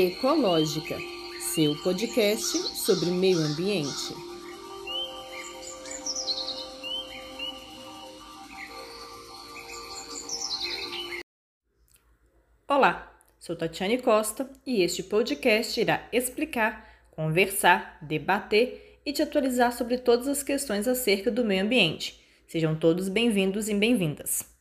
Ecológica, seu podcast sobre meio ambiente. Olá, sou Tatiane Costa e este podcast irá explicar, conversar, debater e te atualizar sobre todas as questões acerca do meio ambiente. Sejam todos bem-vindos e bem-vindas.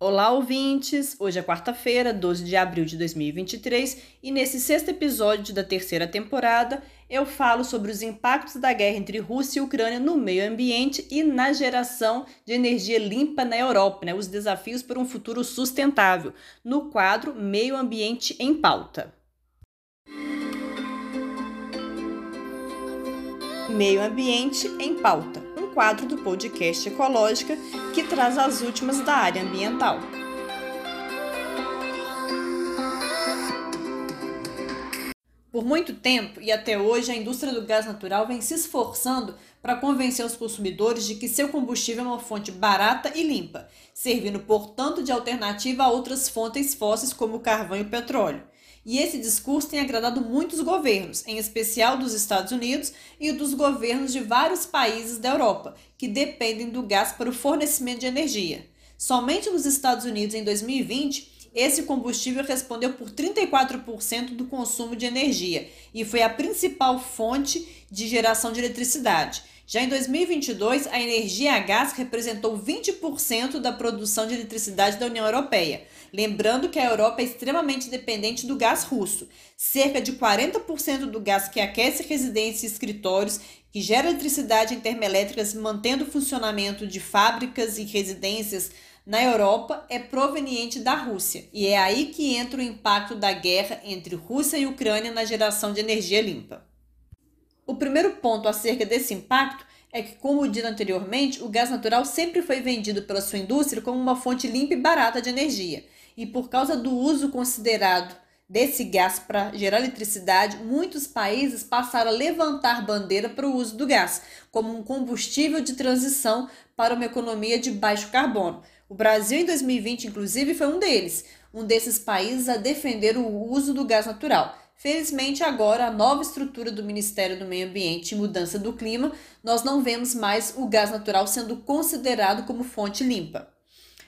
Olá, ouvintes! Hoje é quarta-feira, 12 de abril de 2023, e nesse sexto episódio da terceira temporada eu falo sobre os impactos da guerra entre Rússia e Ucrânia no meio ambiente e na geração de energia limpa na Europa, né? os desafios para um futuro sustentável, no quadro Meio Ambiente em Pauta. Meio Ambiente em Pauta quadro do podcast Ecológica que traz as últimas da área ambiental. Por muito tempo e até hoje, a indústria do gás natural vem se esforçando para convencer os consumidores de que seu combustível é uma fonte barata e limpa, servindo, portanto, de alternativa a outras fontes fósseis como o carvão e o petróleo. E esse discurso tem agradado muitos governos, em especial dos Estados Unidos e dos governos de vários países da Europa, que dependem do gás para o fornecimento de energia. Somente nos Estados Unidos, em 2020, esse combustível respondeu por 34% do consumo de energia e foi a principal fonte de geração de eletricidade. Já em 2022, a energia a gás representou 20% da produção de eletricidade da União Europeia. Lembrando que a Europa é extremamente dependente do gás russo. Cerca de 40% do gás que aquece residências e escritórios, que gera eletricidade em termoelétricas, mantendo o funcionamento de fábricas e residências na Europa, é proveniente da Rússia. E é aí que entra o impacto da guerra entre Rússia e Ucrânia na geração de energia limpa. O primeiro ponto acerca desse impacto é que, como dito anteriormente, o gás natural sempre foi vendido pela sua indústria como uma fonte limpa e barata de energia. E por causa do uso considerado desse gás para gerar eletricidade, muitos países passaram a levantar bandeira para o uso do gás como um combustível de transição para uma economia de baixo carbono. O Brasil, em 2020, inclusive, foi um deles, um desses países a defender o uso do gás natural. Felizmente, agora, a nova estrutura do Ministério do Meio Ambiente e Mudança do Clima, nós não vemos mais o gás natural sendo considerado como fonte limpa.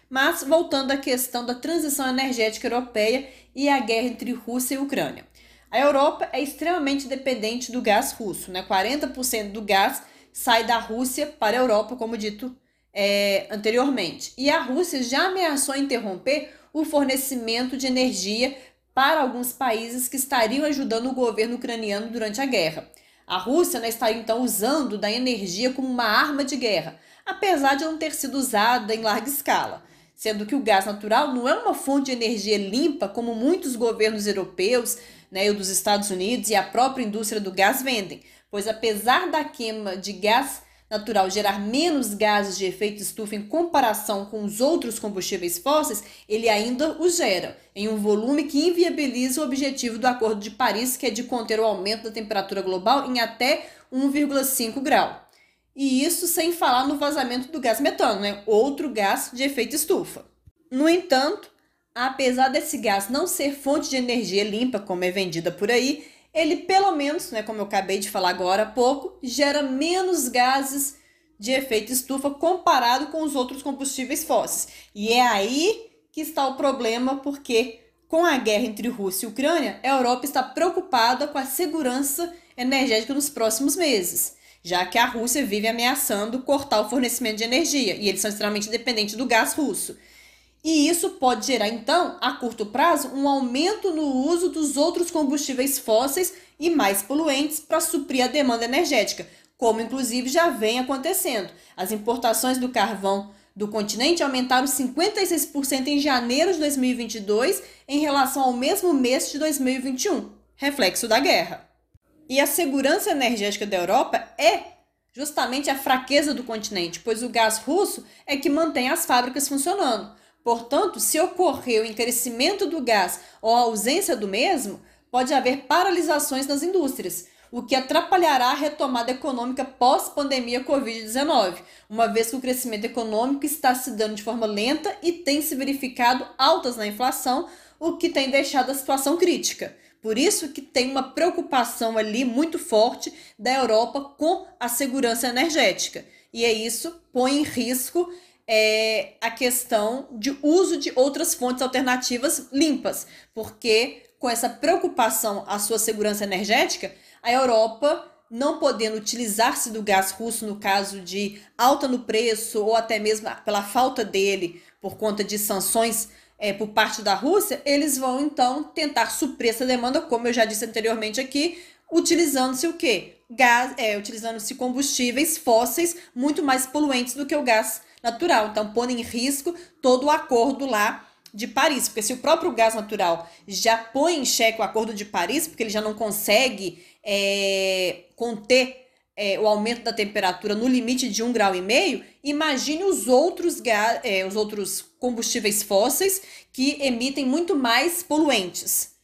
Mas, voltando à questão da transição energética europeia e a guerra entre Rússia e Ucrânia. A Europa é extremamente dependente do gás russo, né? 40% do gás sai da Rússia para a Europa, como dito é, anteriormente. E a Rússia já ameaçou interromper o fornecimento de energia para alguns países que estariam ajudando o governo ucraniano durante a guerra. A Rússia né, então usando da energia como uma arma de guerra, apesar de não ter sido usada em larga escala, sendo que o gás natural não é uma fonte de energia limpa como muitos governos europeus, né, e dos Estados Unidos e a própria indústria do gás vendem, pois apesar da queima de gás natural gerar menos gases de efeito estufa em comparação com os outros combustíveis fósseis, ele ainda os gera, em um volume que inviabiliza o objetivo do Acordo de Paris, que é de conter o aumento da temperatura global em até 1,5 grau. E isso sem falar no vazamento do gás metano, né? outro gás de efeito estufa. No entanto, apesar desse gás não ser fonte de energia limpa, como é vendida por aí, ele pelo menos, né, como eu acabei de falar agora há pouco, gera menos gases de efeito estufa comparado com os outros combustíveis fósseis. E é aí que está o problema, porque com a guerra entre Rússia e Ucrânia, a Europa está preocupada com a segurança energética nos próximos meses, já que a Rússia vive ameaçando cortar o fornecimento de energia e eles são extremamente dependentes do gás russo. E isso pode gerar, então, a curto prazo, um aumento no uso dos outros combustíveis fósseis e mais poluentes para suprir a demanda energética, como inclusive já vem acontecendo. As importações do carvão do continente aumentaram 56% em janeiro de 2022 em relação ao mesmo mês de 2021, reflexo da guerra. E a segurança energética da Europa é justamente a fraqueza do continente, pois o gás russo é que mantém as fábricas funcionando. Portanto, se ocorrer o encarecimento do gás ou a ausência do mesmo, pode haver paralisações nas indústrias, o que atrapalhará a retomada econômica pós-pandemia Covid-19, uma vez que o crescimento econômico está se dando de forma lenta e tem se verificado altas na inflação, o que tem deixado a situação crítica. Por isso que tem uma preocupação ali muito forte da Europa com a segurança energética. E é isso põe em risco é, a questão de uso de outras fontes alternativas limpas, porque com essa preocupação à sua segurança energética, a Europa não podendo utilizar-se do gás russo no caso de alta no preço ou até mesmo pela falta dele por conta de sanções é, por parte da Rússia, eles vão então tentar suprir essa demanda, como eu já disse anteriormente aqui, utilizando-se o quê? Gás, é, utilizando-se combustíveis fósseis muito mais poluentes do que o gás natural. Então, pondo em risco todo o acordo lá de Paris, porque se o próprio gás natural já põe em xeque o acordo de Paris, porque ele já não consegue é, conter é, o aumento da temperatura no limite de um grau e meio, imagine os outros, é, os outros combustíveis fósseis que emitem muito mais poluentes.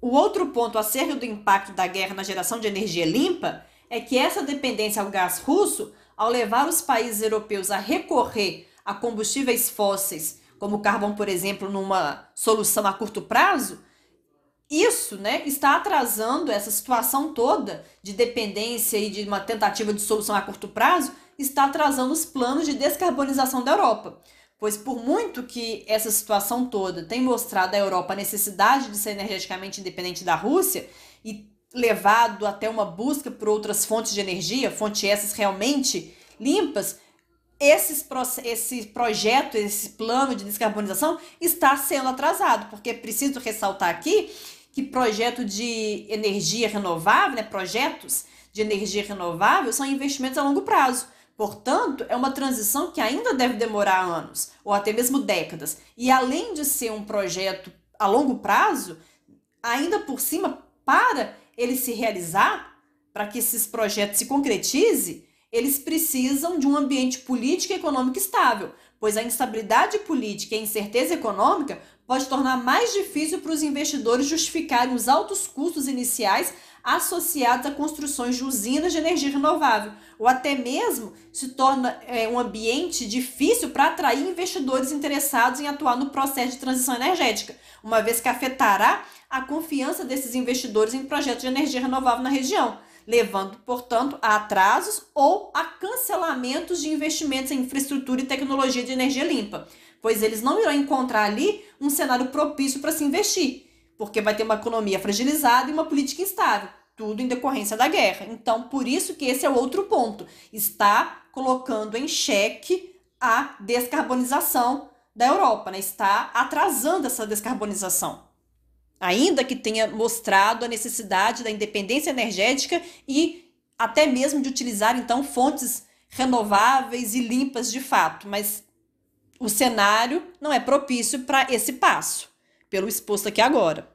O outro ponto acerca do impacto da guerra na geração de energia limpa é que essa dependência ao gás russo, ao levar os países europeus a recorrer a combustíveis fósseis, como o carvão, por exemplo, numa solução a curto prazo, isso né, está atrasando essa situação toda de dependência e de uma tentativa de solução a curto prazo, está atrasando os planos de descarbonização da Europa. Pois, por muito que essa situação toda tem mostrado à Europa a necessidade de ser energeticamente independente da Rússia e levado até uma busca por outras fontes de energia, fontes essas realmente limpas, esses, esse projeto, esse plano de descarbonização está sendo atrasado, porque é preciso ressaltar aqui que projeto de energia renovável, né, projetos de energia renovável são investimentos a longo prazo. Portanto, é uma transição que ainda deve demorar anos ou até mesmo décadas. E além de ser um projeto a longo prazo, ainda por cima, para ele se realizar, para que esses projetos se concretizem, eles precisam de um ambiente político e econômico estável, pois a instabilidade política e a incerteza econômica pode tornar mais difícil para os investidores justificarem os altos custos iniciais associados a construções de usinas de energia renovável, ou até mesmo se torna é, um ambiente difícil para atrair investidores interessados em atuar no processo de transição energética, uma vez que afetará a confiança desses investidores em projetos de energia renovável na região, levando, portanto, a atrasos ou a cancelamentos de investimentos em infraestrutura e tecnologia de energia limpa pois eles não irão encontrar ali um cenário propício para se investir, porque vai ter uma economia fragilizada e uma política instável, tudo em decorrência da guerra. Então, por isso que esse é o outro ponto, está colocando em xeque a descarbonização da Europa, né? está atrasando essa descarbonização. Ainda que tenha mostrado a necessidade da independência energética e até mesmo de utilizar então fontes renováveis e limpas de fato, mas o cenário não é propício para esse passo, pelo exposto aqui agora.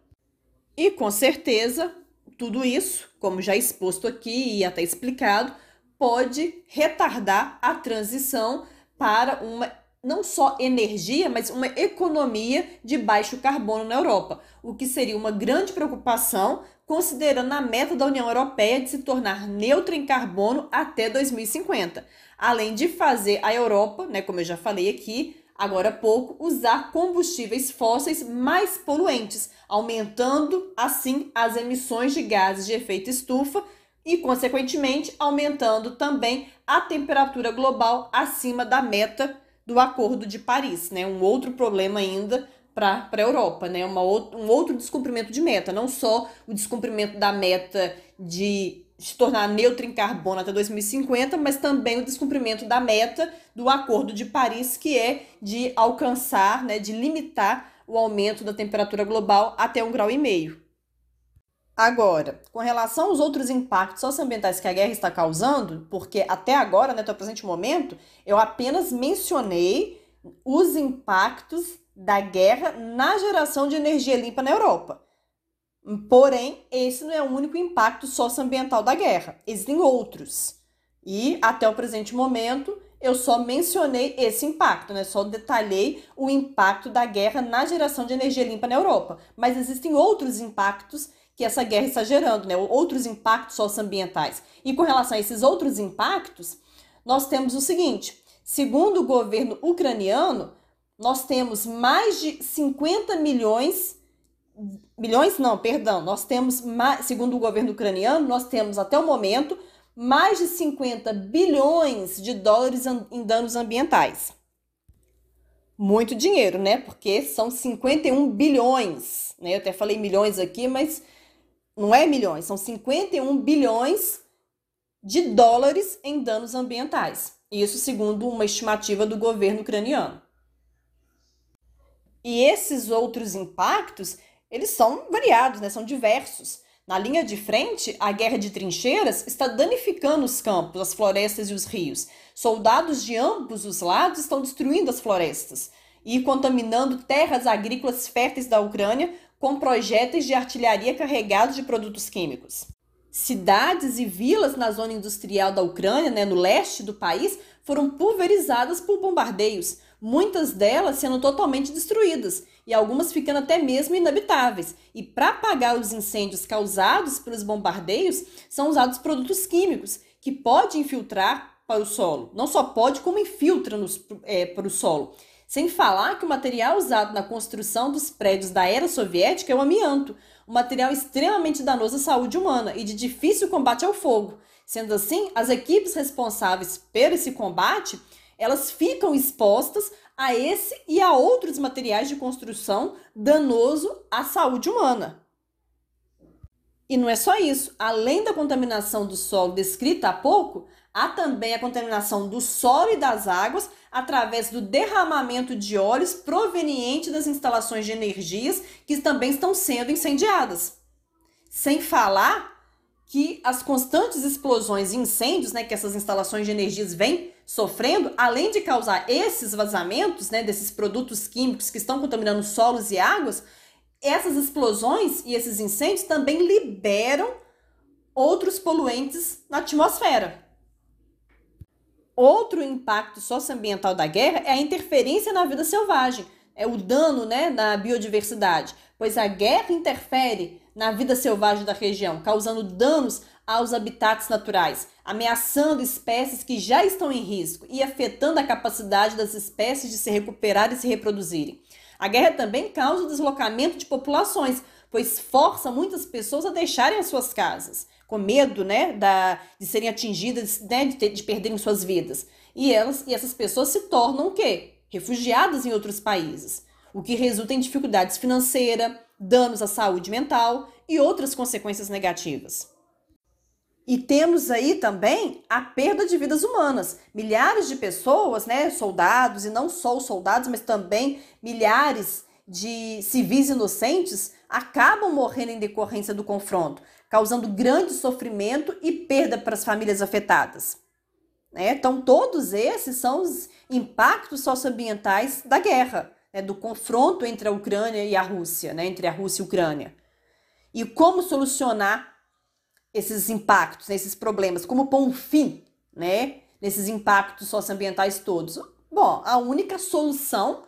E com certeza, tudo isso, como já exposto aqui e até explicado, pode retardar a transição para uma não só energia, mas uma economia de baixo carbono na Europa, o que seria uma grande preocupação considerando a meta da União Europeia de se tornar neutra em carbono até 2050, além de fazer a Europa, né, como eu já falei aqui, agora há pouco, usar combustíveis fósseis mais poluentes, aumentando assim as emissões de gases de efeito estufa e, consequentemente, aumentando também a temperatura global acima da meta do Acordo de Paris, né? Um outro problema ainda para a Europa, né? Uma um outro descumprimento de meta, não só o descumprimento da meta de se tornar neutra em carbono até 2050, mas também o descumprimento da meta do Acordo de Paris, que é de alcançar, né, de limitar o aumento da temperatura global até um grau e meio. Agora, com relação aos outros impactos socioambientais que a guerra está causando, porque até agora, né, até o presente momento, eu apenas mencionei os impactos da guerra na geração de energia limpa na Europa. Porém, esse não é o único impacto socioambiental da guerra. Existem outros. E até o presente momento, eu só mencionei esse impacto, né? Só detalhei o impacto da guerra na geração de energia limpa na Europa. Mas existem outros impactos que essa guerra está gerando, né? Outros impactos socioambientais. E com relação a esses outros impactos, nós temos o seguinte: segundo o governo ucraniano, nós temos mais de 50 milhões bilhões não, perdão, nós temos, segundo o governo ucraniano, nós temos até o momento mais de 50 bilhões de dólares em danos ambientais. Muito dinheiro, né? Porque são 51 bilhões, né? Eu até falei milhões aqui, mas não é milhões, são 51 bilhões de dólares em danos ambientais. Isso segundo uma estimativa do governo ucraniano. E esses outros impactos, eles são variados, né? são diversos. Na linha de frente, a guerra de trincheiras está danificando os campos, as florestas e os rios. Soldados de ambos os lados estão destruindo as florestas e contaminando terras agrícolas férteis da Ucrânia com projéteis de artilharia carregados de produtos químicos. Cidades e vilas na zona industrial da Ucrânia, né, no leste do país, foram pulverizadas por bombardeios, muitas delas sendo totalmente destruídas e algumas ficando até mesmo inabitáveis. E para apagar os incêndios causados pelos bombardeios, são usados produtos químicos que podem infiltrar para o solo. Não só pode, como infiltra nos, é, para o solo. Sem falar que o material usado na construção dos prédios da era soviética é o amianto, um material extremamente danoso à saúde humana e de difícil combate ao fogo. Sendo assim, as equipes responsáveis por esse combate, elas ficam expostas a esse e a outros materiais de construção danoso à saúde humana. E não é só isso, além da contaminação do solo descrita há pouco, há também a contaminação do solo e das águas através do derramamento de óleos proveniente das instalações de energias que também estão sendo incendiadas. Sem falar que as constantes explosões e incêndios né, que essas instalações de energias vêm sofrendo, além de causar esses vazamentos né, desses produtos químicos que estão contaminando solos e águas, essas explosões e esses incêndios também liberam outros poluentes na atmosfera. Outro impacto socioambiental da guerra é a interferência na vida selvagem, é o dano né, na biodiversidade, pois a guerra interfere na vida selvagem da região, causando danos aos habitats naturais, ameaçando espécies que já estão em risco e afetando a capacidade das espécies de se recuperar e se reproduzirem. A guerra também causa o deslocamento de populações, pois força muitas pessoas a deixarem as suas casas com medo, né, da, de serem atingidas, né, de, ter, de perderem suas vidas. E elas e essas pessoas se tornam o quê? Refugiadas em outros países, o que resulta em dificuldades financeiras, danos à saúde mental e outras consequências negativas. E temos aí também a perda de vidas humanas. Milhares de pessoas, né, soldados, e não só os soldados, mas também milhares de civis inocentes acabam morrendo em decorrência do confronto, causando grande sofrimento e perda para as famílias afetadas. Né? Então, todos esses são os impactos socioambientais da guerra, né? do confronto entre a Ucrânia e a Rússia, né? entre a Rússia e a Ucrânia. E como solucionar esses impactos, né? esses problemas, como pôr um fim né? nesses impactos socioambientais todos? Bom, a única solução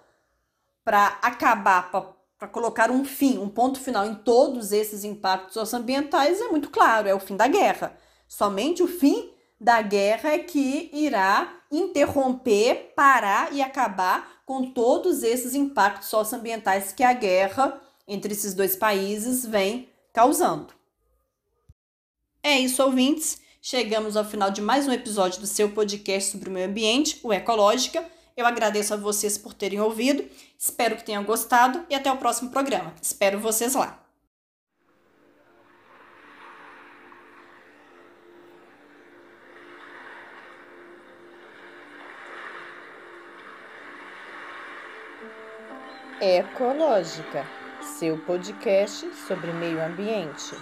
para acabar, para colocar um fim, um ponto final em todos esses impactos socioambientais é muito claro, é o fim da guerra. Somente o fim da guerra é que irá interromper, parar e acabar com todos esses impactos socioambientais que a guerra entre esses dois países vem causando. É isso, ouvintes. Chegamos ao final de mais um episódio do seu podcast sobre o meio ambiente, o Ecológica. Eu agradeço a vocês por terem ouvido, espero que tenham gostado e até o próximo programa. Espero vocês lá. Ecológica, seu podcast sobre meio ambiente.